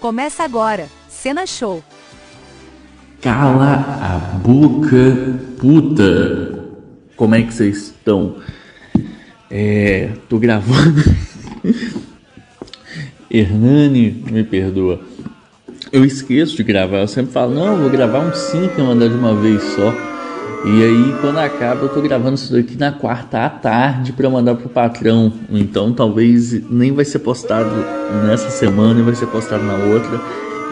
Começa agora, Cena Show. Cala a boca, puta. Como é que vocês estão? É, tô gravando. Hernani, me perdoa. Eu esqueço de gravar, eu sempre falo, não, vou gravar um 5 e mandar de uma vez só. E aí, quando acaba, eu tô gravando isso daqui na quarta à tarde para mandar pro patrão. Então, talvez nem vai ser postado nessa semana e vai ser postado na outra.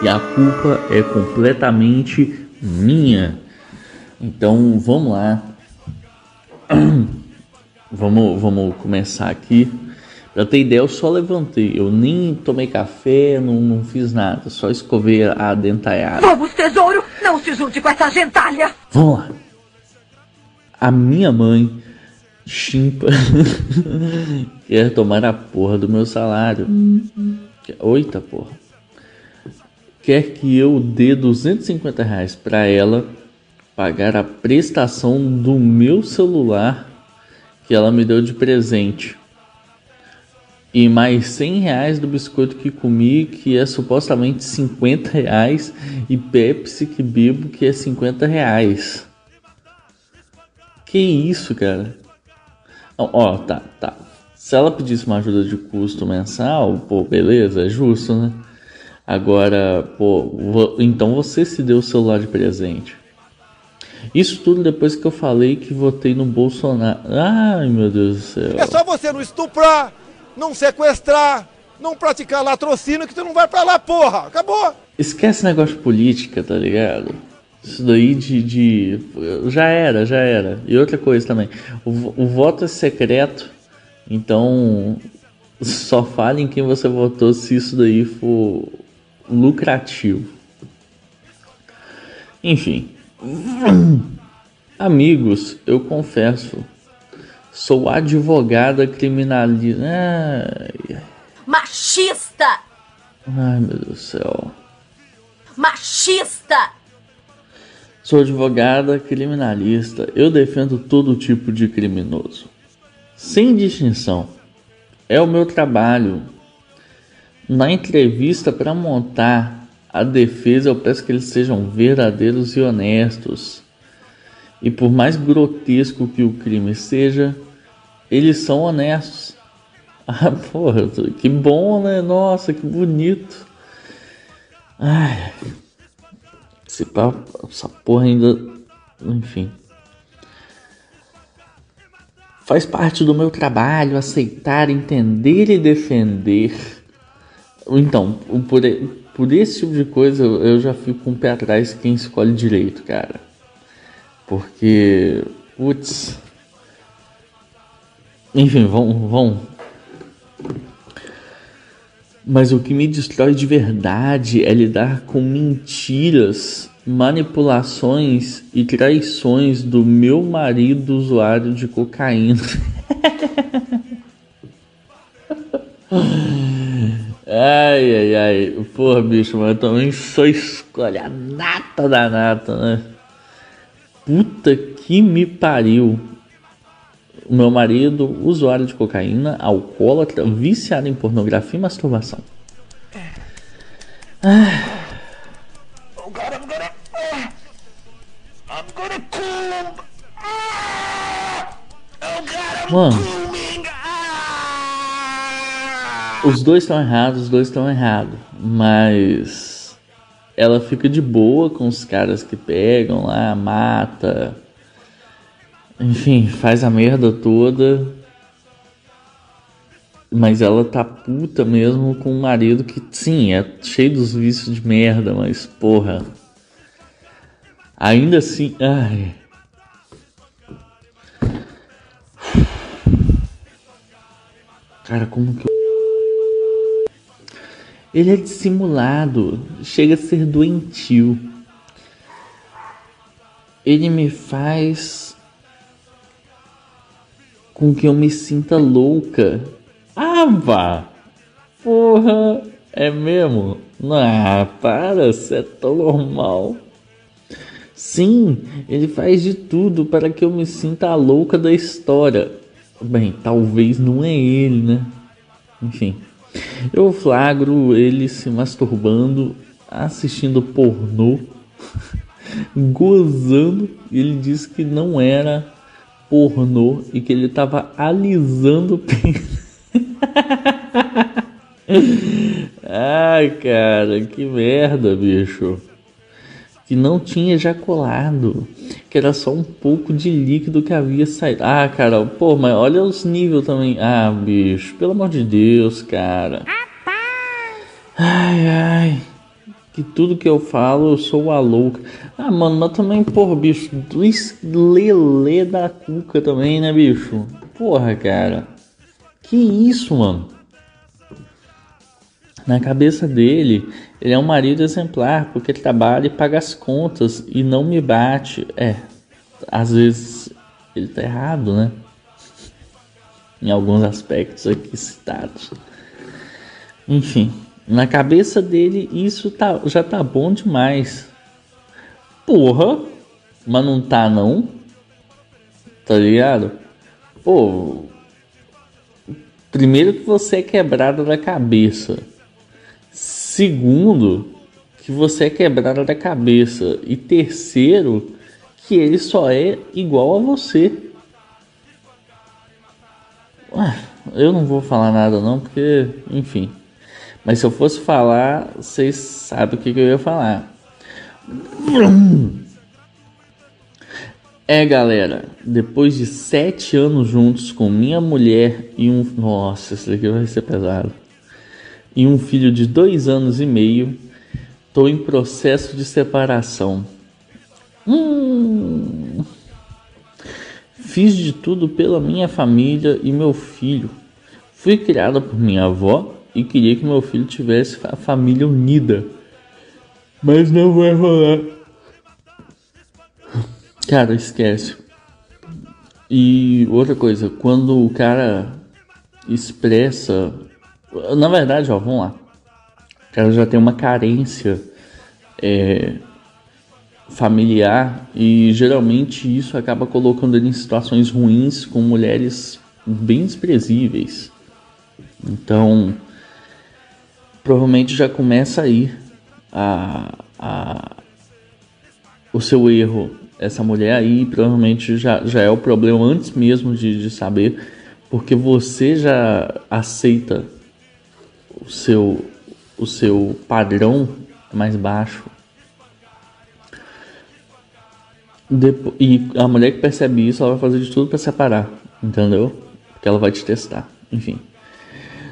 E a culpa é completamente minha. Então, vamos lá. vamos, vamos começar aqui. Pra ter ideia, eu só levantei. Eu nem tomei café, não, não fiz nada. Só escovei a dentalhada. Vamos, tesouro! Não se junte com essa gentalha! Vamos lá. A minha mãe, chimpa, quer tomar a porra do meu salário. Oita, porra. Quer que eu dê 250 reais pra ela pagar a prestação do meu celular que ela me deu de presente e mais 100 reais do biscoito que comi, que é supostamente 50 reais, e Pepsi que bebo, que é 50 reais. Que isso, cara? Ó, ó, tá, tá. Se ela pedisse uma ajuda de custo mensal, pô, beleza, é justo, né? Agora, pô, então você se deu o celular de presente. Isso tudo depois que eu falei que votei no Bolsonaro. Ai, meu Deus do céu. É só você não estuprar, não sequestrar, não praticar latrocínio que tu não vai pra lá, porra. Acabou. Esquece negócio de política, tá ligado? Isso daí de, de. Já era, já era. E outra coisa também. O, o voto é secreto, então só fale em quem você votou se isso daí for lucrativo. Enfim. Amigos, eu confesso, Sou advogada criminalista. Ai. Machista! Ai, meu Deus do céu. Machista! Sou advogada criminalista. Eu defendo todo tipo de criminoso. Sem distinção. É o meu trabalho. Na entrevista para montar a defesa, eu peço que eles sejam verdadeiros e honestos. E por mais grotesco que o crime seja, eles são honestos. Ah, porra, que bom, né? Nossa, que bonito. Ai, essa porra ainda. Enfim. Faz parte do meu trabalho aceitar, entender e defender. Então, por, por esse tipo de coisa eu já fico com um o pé atrás quem escolhe direito, cara. Porque, putz, enfim, vão, vão. Mas o que me destrói de verdade é lidar com mentiras, manipulações e traições do meu marido usuário de cocaína. ai, ai, ai. Porra, bicho, mas eu também sou escolha nata da nata, né? Puta que me pariu. O meu marido, usuário de cocaína, alcoólatra, viciado em pornografia e masturbação. Mano, os dois estão errados, os dois estão errados, mas ela fica de boa com os caras que pegam lá, mata, enfim, faz a merda toda. Mas ela tá puta mesmo com um marido que, sim, é cheio dos vícios de merda, mas porra. Ainda assim. Ai. Cara, como que eu. Ele é dissimulado, chega a ser doentio. Ele me faz com que eu me sinta louca. Ah, vá! Porra, é mesmo? Ah, para, você é tão normal. Sim, ele faz de tudo para que eu me sinta a louca da história. Bem, talvez não é ele, né? Enfim. Eu flagro ele se masturbando, assistindo pornô, gozando. Ele disse que não era pornô e que ele estava alisando o pênis. Ai, cara, que merda, bicho. Que não tinha ejaculado. Que era só um pouco de líquido que havia saído. Ah, cara, pô, mas olha os níveis também. Ah, bicho, pelo amor de Deus, cara. Ai, ai. Que tudo que eu falo, eu sou a louca. Ah, mano, mas também, porra, bicho, Luiz Lelê da Cuca também, né, bicho? Porra, cara. Que isso, mano? Na cabeça dele, ele é um marido exemplar porque trabalha e paga as contas e não me bate. É, às vezes ele tá errado, né? Em alguns aspectos aqui citados. Enfim, na cabeça dele isso tá, já tá bom demais. Porra, mas não tá não? Tá ligado? Pô, primeiro que você é quebrado da cabeça. Segundo, que você é quebrado da cabeça. E terceiro, que ele só é igual a você. Ué, eu não vou falar nada não, porque, enfim. Mas se eu fosse falar, vocês sabem o que, que eu ia falar. É, galera, depois de sete anos juntos com minha mulher e um. Nossa, isso daqui vai ser pesado. E um filho de dois anos e meio, tô em processo de separação. Hum. Fiz de tudo pela minha família e meu filho. Fui criada por minha avó e queria que meu filho tivesse a família unida. Mas não vai rolar. Cara, esquece. E outra coisa, quando o cara expressa. Na verdade, ó, vamos lá. O cara já tem uma carência é, familiar e geralmente isso acaba colocando ele em situações ruins com mulheres bem desprezíveis. Então, provavelmente já começa aí a, a, o seu erro. Essa mulher aí provavelmente já, já é o problema antes mesmo de, de saber, porque você já aceita o seu, o seu padrão mais baixo. E a mulher que percebe isso, ela vai fazer de tudo para separar, entendeu? Porque ela vai te testar, enfim.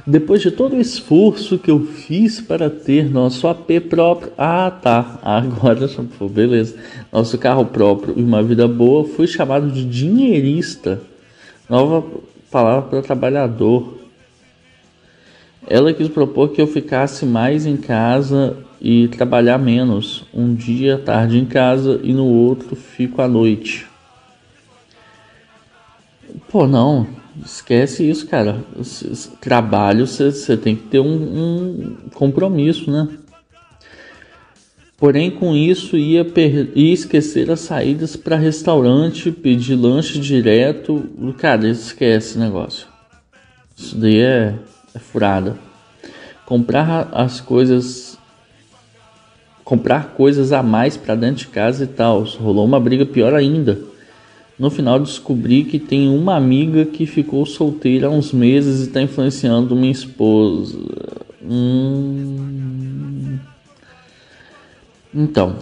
Depois de todo o esforço que eu fiz para ter nosso AP próprio, ah tá, agora beleza, nosso carro próprio e uma vida boa, fui chamado de dinheirista, nova palavra para trabalhador. Ela quis propor que eu ficasse mais em casa e trabalhar menos, um dia tarde em casa e no outro fico à noite. Pô, não, esquece isso, cara. Trabalho, você tem que ter um, um, compromisso, né? Porém, com isso, ia, ia esquecer as saídas para restaurante, pedir lanche direto. Cara, esquece negócio. Isso daí é, é furada. Comprar as coisas. Comprar coisas a mais para dentro de casa e tal. Rolou uma briga pior ainda no final descobri que tem uma amiga que ficou solteira há uns meses e está influenciando minha esposa. Hum... Então.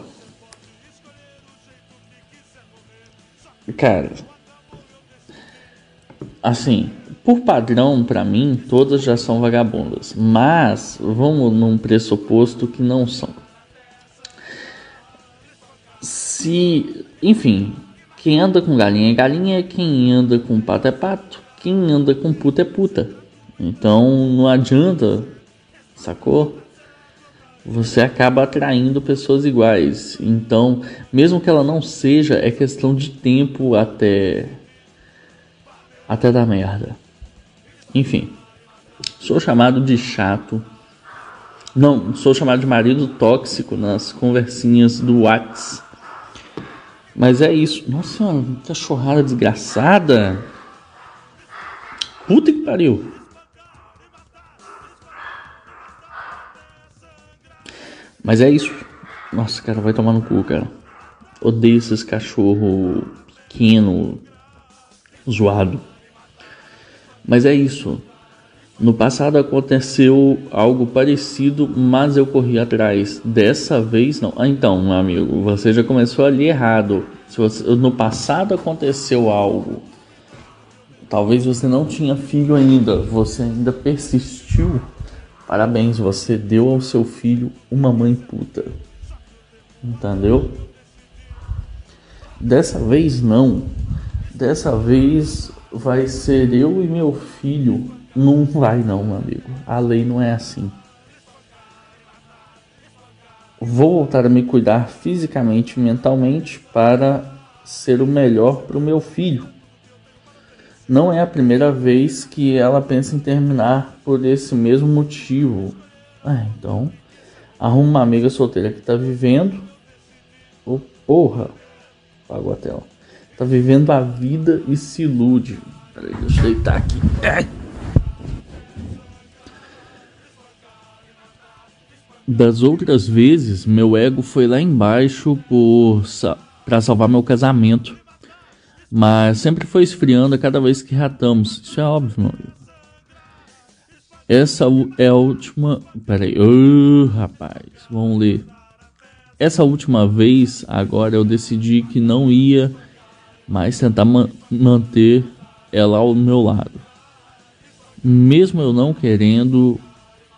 Cara. Assim, por padrão, para mim, todas já são vagabundas. Mas vamos num pressuposto que não são. Se, enfim, quem anda com galinha é galinha, quem anda com pato é pato, quem anda com puta é puta. Então não adianta, sacou? Você acaba atraindo pessoas iguais. Então, mesmo que ela não seja, é questão de tempo até até dar merda. Enfim, sou chamado de chato. Não, sou chamado de marido tóxico nas conversinhas do Whats mas é isso. Nossa, cachorrada desgraçada. Puta que pariu. Mas é isso. Nossa, cara, vai tomar no cu, cara. Odeio esses cachorro pequeno, zoado. Mas é isso. No passado aconteceu algo parecido, mas eu corri atrás. Dessa vez não. Ah, então, meu amigo, você já começou ali errado. Se você, no passado aconteceu algo, talvez você não tinha filho ainda, você ainda persistiu. Parabéns, você deu ao seu filho uma mãe puta. Entendeu? Dessa vez não. Dessa vez vai ser eu e meu filho não vai não, meu amigo. A lei não é assim. Vou voltar a me cuidar fisicamente e mentalmente para ser o melhor para o meu filho. Não é a primeira vez que ela pensa em terminar por esse mesmo motivo. Ah, então, arruma uma amiga solteira que tá vivendo. Oh, porra! Apagou a tela. Tá vivendo a vida e se ilude. Peraí, deixa eu deitar aqui. Ai. Das outras vezes, meu ego foi lá embaixo para salvar meu casamento. Mas sempre foi esfriando a cada vez que ratamos. Isso é óbvio, meu amigo. Essa é a última. Pera aí. Oh, rapaz, vamos ler. Essa última vez, agora eu decidi que não ia mais tentar ma manter ela ao meu lado. Mesmo eu não querendo,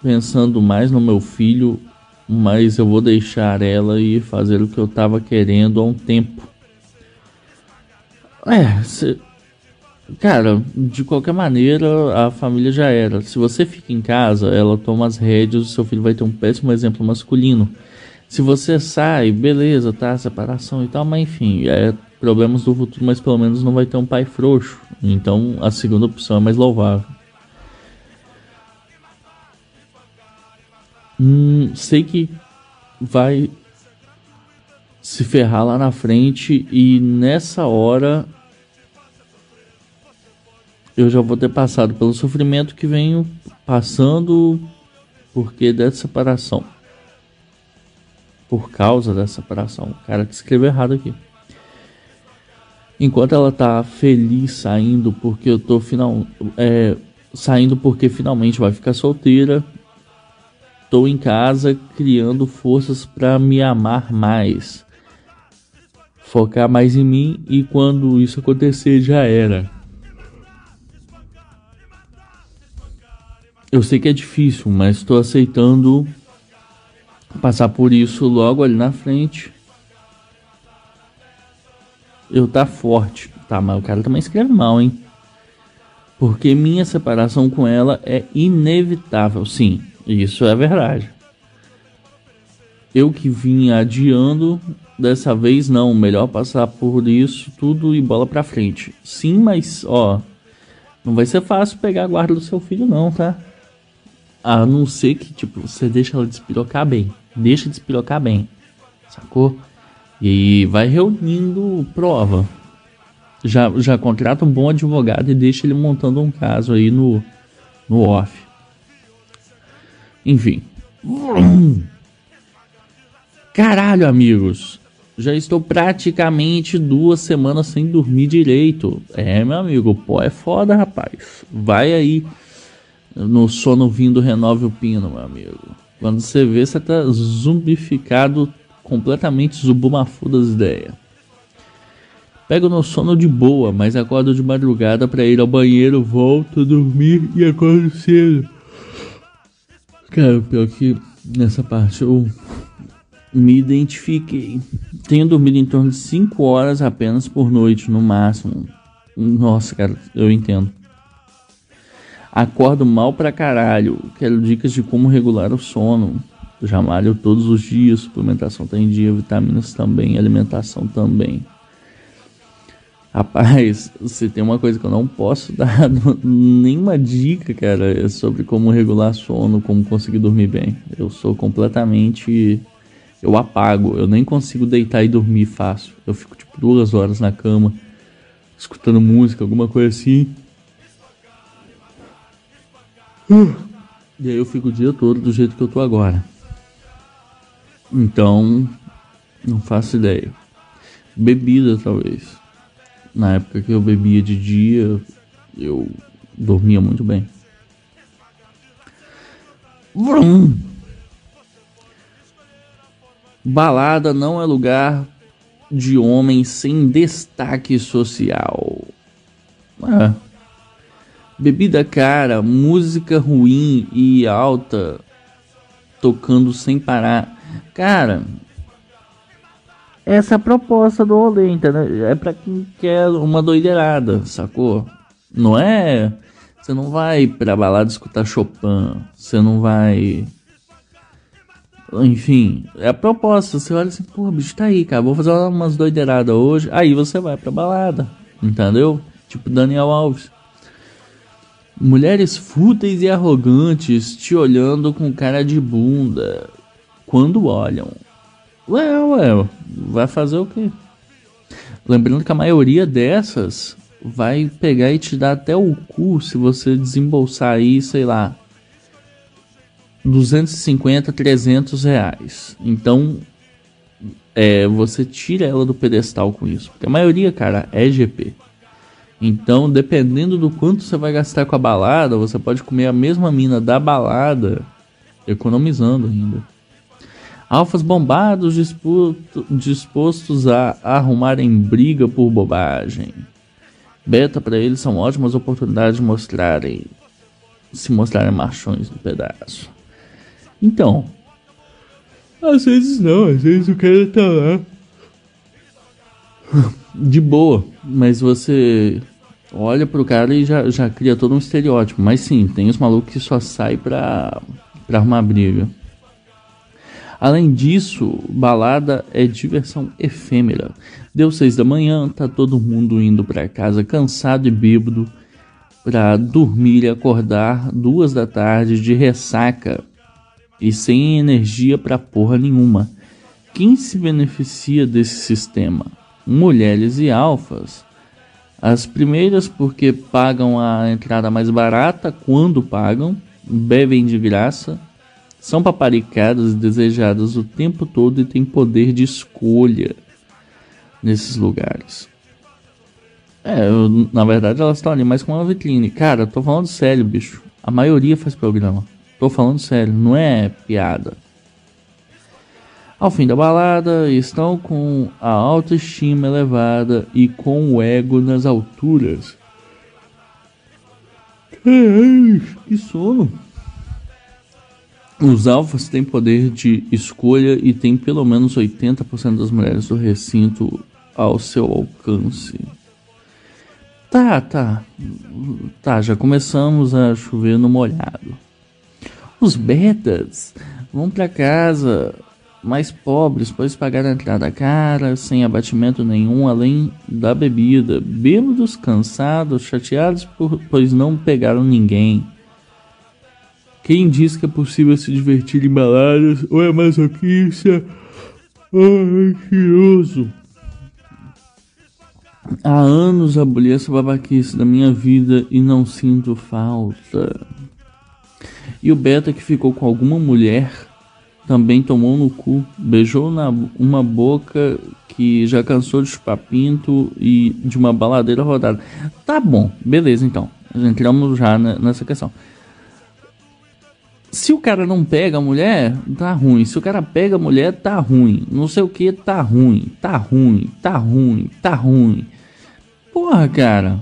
pensando mais no meu filho, mas eu vou deixar ela e fazer o que eu estava querendo há um tempo. É, cara, de qualquer maneira a família já era. Se você fica em casa, ela toma as rédeas, o seu filho vai ter um péssimo exemplo masculino. Se você sai, beleza, tá, separação e tal, mas enfim, é problemas do futuro, mas pelo menos não vai ter um pai frouxo. Então a segunda opção é mais louvável. Hum, sei que vai se ferrar lá na frente e nessa hora eu já vou ter passado pelo sofrimento que venho passando porque dessa separação. Por causa dessa separação. O cara que escreveu errado aqui. Enquanto ela tá feliz saindo porque eu tô final é, saindo porque finalmente vai ficar solteira Estou em casa criando forças para me amar mais, focar mais em mim e quando isso acontecer já era. Eu sei que é difícil, mas estou aceitando passar por isso logo ali na frente. Eu tá forte, tá? Mas o cara também escreve mal, hein? Porque minha separação com ela é inevitável, sim. Isso é verdade. Eu que vinha adiando, dessa vez não. Melhor passar por isso tudo e bola pra frente. Sim, mas ó, não vai ser fácil pegar a guarda do seu filho, não, tá? A não ser que, tipo, você deixa ela despirocar bem. Deixa despirocar bem. Sacou? E vai reunindo prova. Já, já contrata um bom advogado e deixa ele montando um caso aí no, no off. Enfim. Caralho, amigos. Já estou praticamente duas semanas sem dormir direito. É, meu amigo, pô, é foda, rapaz. Vai aí no sono vindo renove o pino, meu amigo. Quando você vê, você tá zumbificado, completamente zubumafu das ideias. Pego no sono de boa, mas acordo de madrugada para ir ao banheiro, volto a dormir e acordo cedo. Cara, pior que nessa parte eu me identifiquei. Tenho dormido em torno de 5 horas apenas por noite, no máximo. Nossa, cara, eu entendo. Acordo mal pra caralho. Quero dicas de como regular o sono. Já malho todos os dias, suplementação tá em dia, vitaminas também, alimentação também. Rapaz, você tem uma coisa que eu não posso dar nenhuma dica, cara, é sobre como regular sono, como conseguir dormir bem. Eu sou completamente. Eu apago, eu nem consigo deitar e dormir fácil. Eu fico tipo duas horas na cama, escutando música, alguma coisa assim. E aí eu fico o dia todo do jeito que eu tô agora. Então, não faço ideia. Bebida, talvez. Na época que eu bebia de dia, eu dormia muito bem. Vrum. Balada não é lugar de homem sem destaque social. É. Bebida cara, música ruim e alta, tocando sem parar. Cara, essa é a proposta do rolê, entendeu? É pra quem quer uma doideirada, sacou? Não é. Você não vai pra balada escutar Chopin. Você não vai. Enfim, é a proposta. Você olha assim, pô, bicho, tá aí, cara. Vou fazer umas doideiradas hoje. Aí você vai pra balada. Entendeu? Tipo Daniel Alves. Mulheres fúteis e arrogantes te olhando com cara de bunda. Quando olham. Ué, ué, vai fazer o quê? Lembrando que a maioria dessas vai pegar e te dar até o cu se você desembolsar aí, sei lá, 250, 300 reais. Então, é, você tira ela do pedestal com isso. Porque a maioria, cara, é GP. Então, dependendo do quanto você vai gastar com a balada, você pode comer a mesma mina da balada, economizando ainda. Alfas bombados dispostos a arrumarem briga por bobagem. Beta para eles são ótimas oportunidades de mostrarem se mostrarem machões no pedaço. Então, às vezes não, às vezes o cara tá lá de boa, mas você olha pro cara e já, já cria todo um estereótipo. Mas sim, tem os malucos que só sai pra, pra arrumar briga. Além disso, balada é diversão efêmera. Deu seis da manhã, tá todo mundo indo para casa cansado e bêbado para dormir e acordar duas da tarde de ressaca e sem energia para porra nenhuma. Quem se beneficia desse sistema? Mulheres e alfas. As primeiras porque pagam a entrada mais barata quando pagam, bebem de graça são paparicadas e desejadas o tempo todo e têm poder de escolha nesses lugares. É, eu, na verdade elas estão ali mais com uma vitrine. Cara, tô falando sério, bicho. A maioria faz programa. Tô falando sério, não é piada. Ao fim da balada, estão com a autoestima elevada e com o ego nas alturas. Que sono. Os alfas têm poder de escolha e tem pelo menos 80% das mulheres do recinto ao seu alcance. Tá, tá. Tá, já começamos a chover no molhado. Os betas vão para casa mais pobres, pois pagaram a entrada cara, sem abatimento nenhum, além da bebida. Bêbados, cansados, chateados, por, pois não pegaram ninguém. Quem diz que é possível se divertir em baladas ou é masoquista ou ansioso? Há anos aboli essa babaquice da minha vida e não sinto falta. E o Beta que ficou com alguma mulher também tomou no cu, beijou na uma boca que já cansou de chupar pinto e de uma baladeira rodada. Tá bom, beleza então. Entramos já nessa questão. Se o cara não pega a mulher, tá ruim. Se o cara pega a mulher, tá ruim. Não sei o que, tá ruim. Tá ruim, tá ruim, tá ruim. Porra, cara.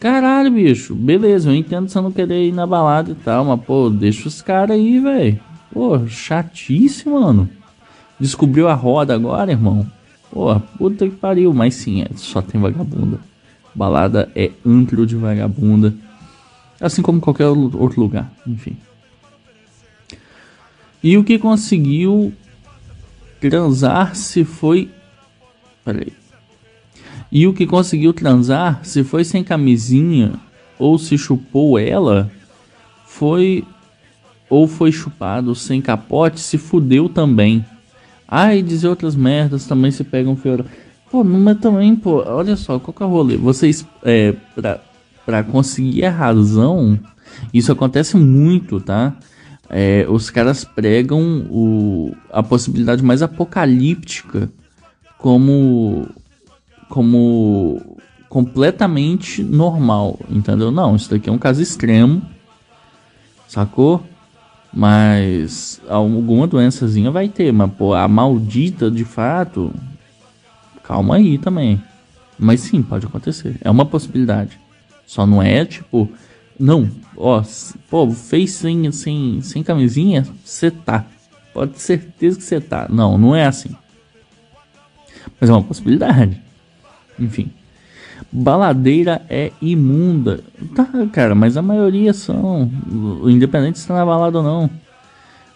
Caralho, bicho. Beleza, eu entendo você não querer ir na balada e tal, mas, pô, deixa os caras aí, velho. Pô, chatíssimo, mano. Descobriu a roda agora, irmão? Pô, puta que pariu. Mas sim, é, só tem vagabunda. Balada é antro de vagabunda. Assim como qualquer outro lugar, enfim. E o que conseguiu transar se foi. Peraí. E o que conseguiu transar se foi sem camisinha ou se chupou ela foi. Ou foi chupado sem capote se fudeu também. Ai, dizer outras merdas também se pegam feio. Pô, mas também, pô, olha só, qual que é o rolê? Vocês, é, pra, pra conseguir a razão, isso acontece muito, tá? É, os caras pregam o, a possibilidade mais apocalíptica como como completamente normal, entendeu? Não, isso daqui é um caso extremo, sacou? Mas alguma doençazinha vai ter, mas pô, a maldita de fato, calma aí também. Mas sim, pode acontecer, é uma possibilidade. Só não é tipo, não, ó, pô, fez sem, sem, sem camisinha, você tá. Pode ter certeza que você tá. Não, não é assim. Mas é uma possibilidade. Enfim. Baladeira é imunda. Tá, cara, mas a maioria são. Independente se tá na balada ou não.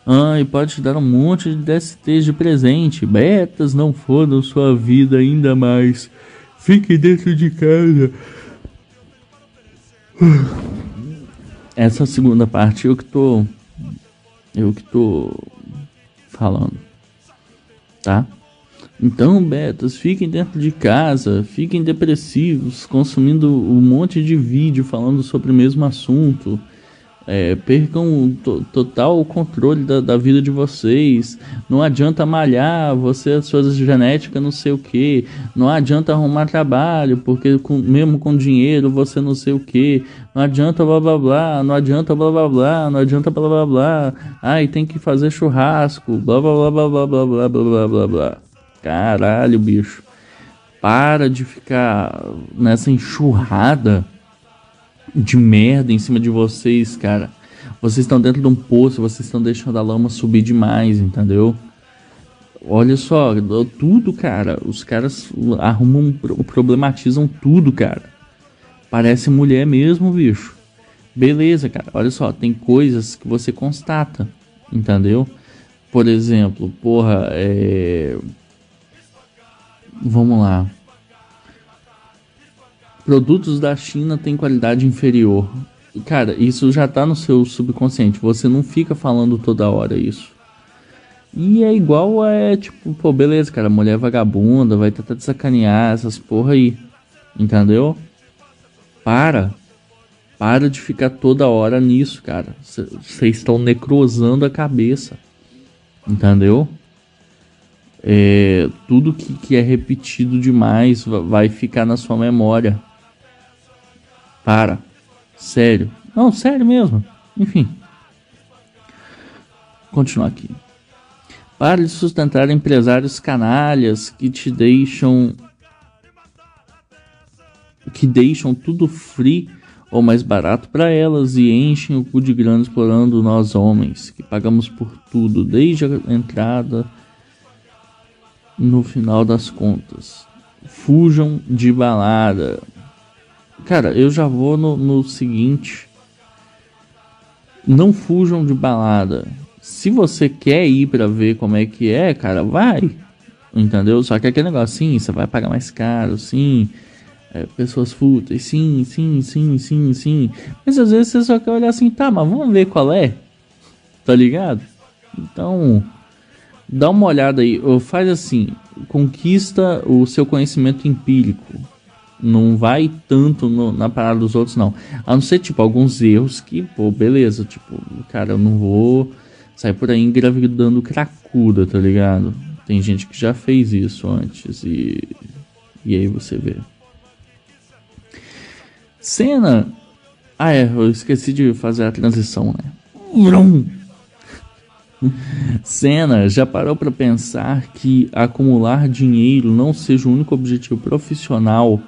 Ah, e pode te dar um monte de DSTs de presente. Betas não fodam sua vida ainda mais. Fique dentro de casa. Essa segunda parte eu que tô. Eu que tô falando. Tá? Então, betas, fiquem dentro de casa, fiquem depressivos, consumindo um monte de vídeo falando sobre o mesmo assunto. É, percam to total controle da, da, vida de vocês. Não adianta malhar, você, a sua genética, não sei o que. Não adianta arrumar trabalho, porque com, mesmo com dinheiro você não sei o que. Não adianta blá blá blá, não adianta blá blá blá, não adianta blá blá blá. Ai, tem que fazer churrasco, blá blá blá blá blá blá blá blá blá blá. Caralho, bicho. Para de ficar nessa enxurrada de merda em cima de vocês, cara. Vocês estão dentro de um poço, vocês estão deixando a lama subir demais, entendeu? Olha só, tudo, cara. Os caras arrumam, problematizam tudo, cara. Parece mulher mesmo, bicho. Beleza, cara. Olha só, tem coisas que você constata, entendeu? Por exemplo, porra, é Vamos lá. Produtos da China têm qualidade inferior. Cara, isso já tá no seu subconsciente. Você não fica falando toda hora isso. E é igual a, é, tipo, pô, beleza, cara, mulher vagabunda, vai tentar te sacanear, essas porra aí. Entendeu? Para. Para de ficar toda hora nisso, cara. Vocês estão necrosando a cabeça. Entendeu? é, tudo que, que é repetido demais vai ficar na sua memória. Para. Sério. Não, sério mesmo. Enfim. Continuar aqui. Para de sustentar empresários canalhas que te deixam. que deixam tudo free ou mais barato para elas e enchem o cu de grana explorando nós homens, que pagamos por tudo, desde a entrada no final das contas. Fujam de balada. Cara, eu já vou no, no seguinte. Não fujam de balada. Se você quer ir para ver como é que é, cara, vai. Entendeu? Só que aquele negócio, sim, você vai pagar mais caro, sim. É, pessoas fúteis, sim, sim, sim, sim, sim. Mas às vezes você só quer olhar assim, tá, mas vamos ver qual é. Tá ligado? Então, dá uma olhada aí, faz assim, conquista o seu conhecimento empírico. Não vai tanto no, na parada dos outros, não. A não ser, tipo, alguns erros que, pô, beleza, tipo, cara, eu não vou sair por aí engravidando cracuda, tá ligado? Tem gente que já fez isso antes e. E aí você vê. Cena. Ah, é, eu esqueci de fazer a transição, né? Vrum. Senna já parou para pensar que acumular dinheiro não seja o único objetivo profissional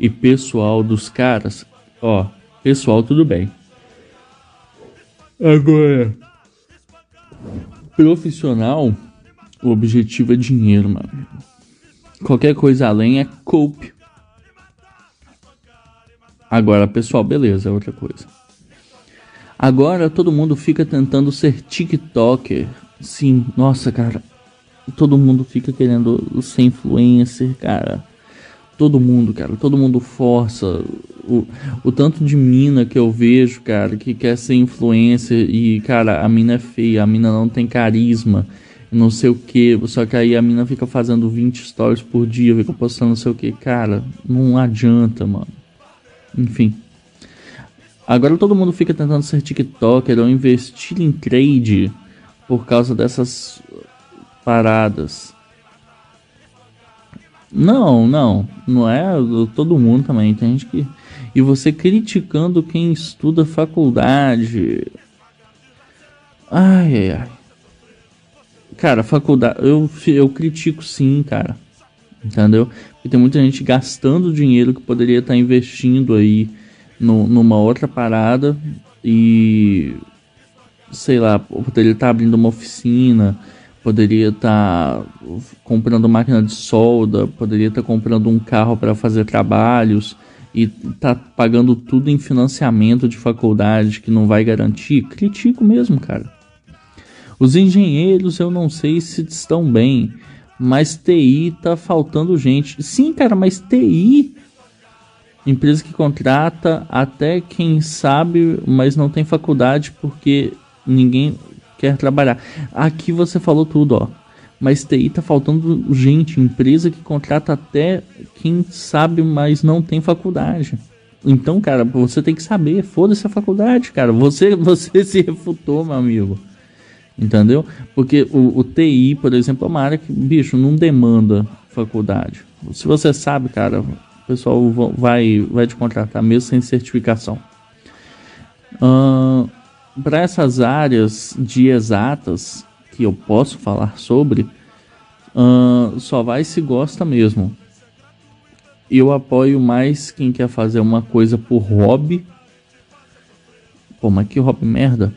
e pessoal dos caras? Ó, pessoal, tudo bem. Agora, profissional, o objetivo é dinheiro, mano. Qualquer coisa além é cope. Agora, pessoal, beleza, é outra coisa. Agora todo mundo fica tentando ser TikToker. Sim, nossa, cara. Todo mundo fica querendo ser influencer, cara. Todo mundo, cara. Todo mundo força. O, o tanto de mina que eu vejo, cara, que quer ser influencer e, cara, a mina é feia, a mina não tem carisma, não sei o que. Só que aí a mina fica fazendo 20 stories por dia, fica postando não sei o que. Cara, não adianta, mano. Enfim. Agora todo mundo fica tentando ser TikToker ou investir em trade por causa dessas paradas. Não, não, não é todo mundo também, tem que e você criticando quem estuda faculdade. Ai, ai, ai. Cara, faculdade, eu, eu critico sim, cara. Entendeu? Porque tem muita gente gastando dinheiro que poderia estar investindo aí no, numa outra parada e sei lá, poderia estar abrindo uma oficina, poderia estar comprando máquina de solda, poderia estar comprando um carro para fazer trabalhos e tá pagando tudo em financiamento de faculdade que não vai garantir, critico mesmo, cara. Os engenheiros eu não sei se estão bem, mas TI tá faltando gente. Sim, cara, mas TI empresa que contrata até quem sabe, mas não tem faculdade porque ninguém quer trabalhar. Aqui você falou tudo, ó. Mas TI tá faltando gente, empresa que contrata até quem sabe, mas não tem faculdade. Então, cara, você tem que saber, foda-se a faculdade, cara. Você, você se refutou, meu amigo. Entendeu? Porque o, o TI, por exemplo, é uma área que, bicho, não demanda faculdade. Se você sabe, cara, o pessoal vai, vai te contratar mesmo sem certificação. Uh, Para essas áreas de exatas, que eu posso falar sobre, uh, só vai se gosta mesmo. Eu apoio mais quem quer fazer uma coisa por hobby. Pô, mas que hobby merda.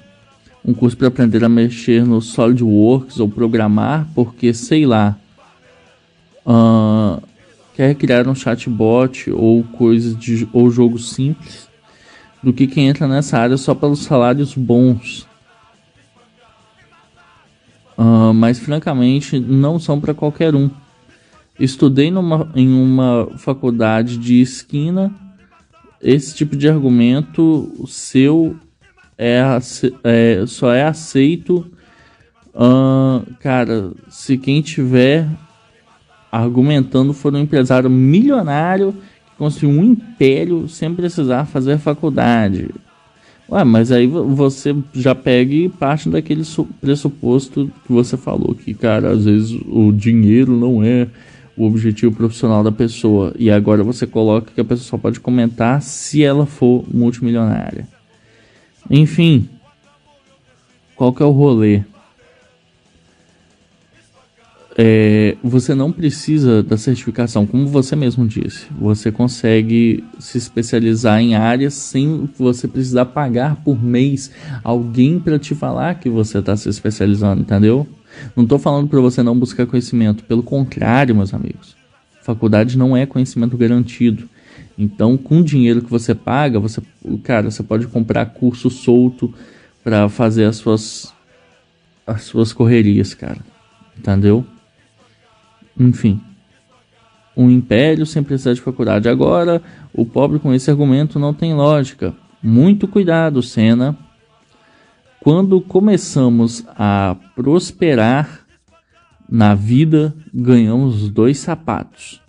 Um curso para aprender a mexer no SolidWorks ou programar, porque sei lá. Uh, quer criar um chatbot ou coisa de ou jogo simples do que quem entra nessa área só pelos salários bons. Uh, mas francamente não são para qualquer um. Estudei numa, em uma faculdade de esquina. Esse tipo de argumento seu é, é só é aceito, uh, cara, se quem tiver argumentando for um empresário milionário que construiu um império sem precisar fazer faculdade. Ué, mas aí você já pega e parte daquele pressuposto que você falou, que, cara, às vezes o dinheiro não é o objetivo profissional da pessoa. E agora você coloca que a pessoa só pode comentar se ela for multimilionária. Enfim, qual que é o rolê? É, você não precisa da certificação, como você mesmo disse. Você consegue se especializar em áreas sem você precisar pagar por mês alguém para te falar que você está se especializando, entendeu? Não estou falando para você não buscar conhecimento, pelo contrário, meus amigos. Faculdade não é conhecimento garantido. Então, com o dinheiro que você paga, você, cara, você pode comprar curso solto para fazer as suas as suas correrias, cara. Entendeu? Enfim, um império sem precisar de faculdade. Agora, o pobre com esse argumento não tem lógica. Muito cuidado, Senna. Quando começamos a prosperar na vida, ganhamos dois sapatos.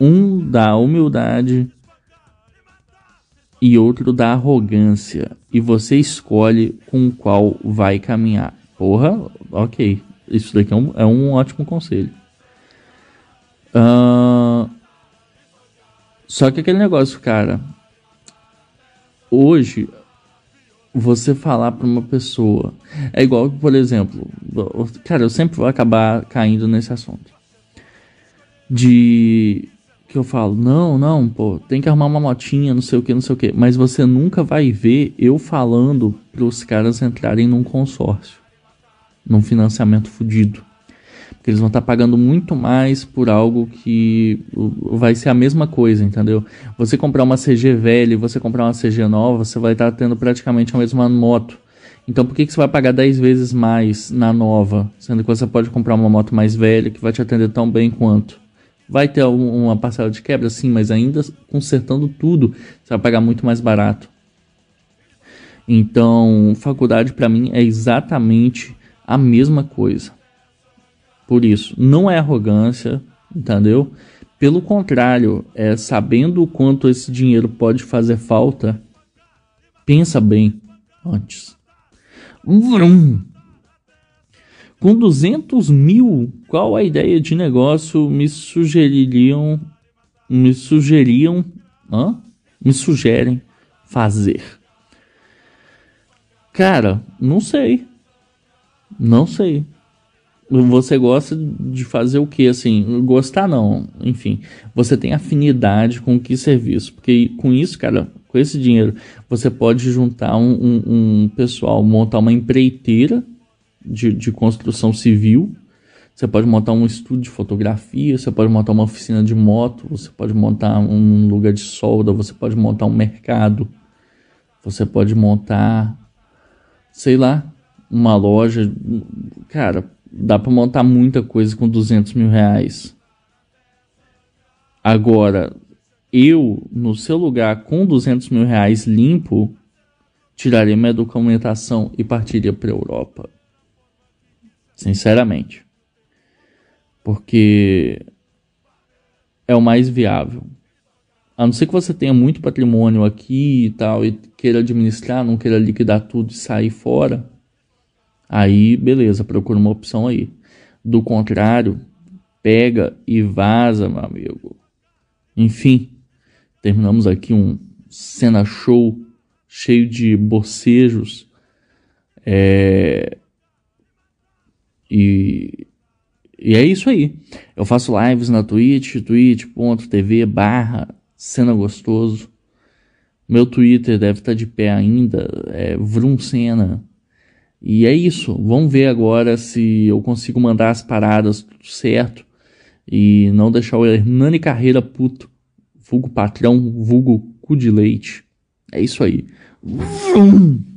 Um da humildade e outro da arrogância. E você escolhe com qual vai caminhar. Porra, ok. Isso daqui é um, é um ótimo conselho. Uh, só que aquele negócio, cara. Hoje, você falar para uma pessoa. É igual, por exemplo. Cara, eu sempre vou acabar caindo nesse assunto. De. Que eu falo, não, não, pô, tem que arrumar uma motinha, não sei o que, não sei o que. Mas você nunca vai ver eu falando para os caras entrarem num consórcio num financiamento fudido. Porque eles vão estar tá pagando muito mais por algo que vai ser a mesma coisa, entendeu? Você comprar uma CG velha e você comprar uma CG nova, você vai estar tá tendo praticamente a mesma moto. Então por que, que você vai pagar 10 vezes mais na nova, sendo que você pode comprar uma moto mais velha que vai te atender tão bem quanto? Vai ter uma parcela de quebra, sim, mas ainda consertando tudo, você vai pagar muito mais barato. Então, faculdade para mim é exatamente a mesma coisa. Por isso, não é arrogância, entendeu? Pelo contrário, é sabendo o quanto esse dinheiro pode fazer falta Pensa bem antes. Vrum. Com 200 mil, qual a ideia de negócio me sugeririam, me sugeriam, hã? me sugerem fazer? Cara, não sei. Não sei. Você gosta de fazer o que assim? Gostar não, enfim. Você tem afinidade com que serviço? Porque com isso, cara, com esse dinheiro, você pode juntar um, um, um pessoal, montar uma empreiteira de, de construção civil. Você pode montar um estúdio de fotografia, você pode montar uma oficina de moto, você pode montar um lugar de solda, você pode montar um mercado, você pode montar, sei lá, uma loja. Cara, dá para montar muita coisa com 200 mil reais. Agora, eu, no seu lugar, com 200 mil reais limpo, tiraria minha documentação e partiria para Europa. Sinceramente. Porque é o mais viável. A não ser que você tenha muito patrimônio aqui e tal, e queira administrar, não queira liquidar tudo e sair fora. Aí, beleza, procura uma opção aí. Do contrário, pega e vaza, meu amigo. Enfim, terminamos aqui um cena show cheio de bocejos. É... E... e é isso aí. Eu faço lives na Twitch, twitch.tv barra cena gostoso. Meu Twitter deve estar de pé ainda, é Vrumcena. E é isso. Vamos ver agora se eu consigo mandar as paradas tudo certo e não deixar o Hernani Carreira puto. Vulgo patrão, vulgo cu de leite. É isso aí. Vrum.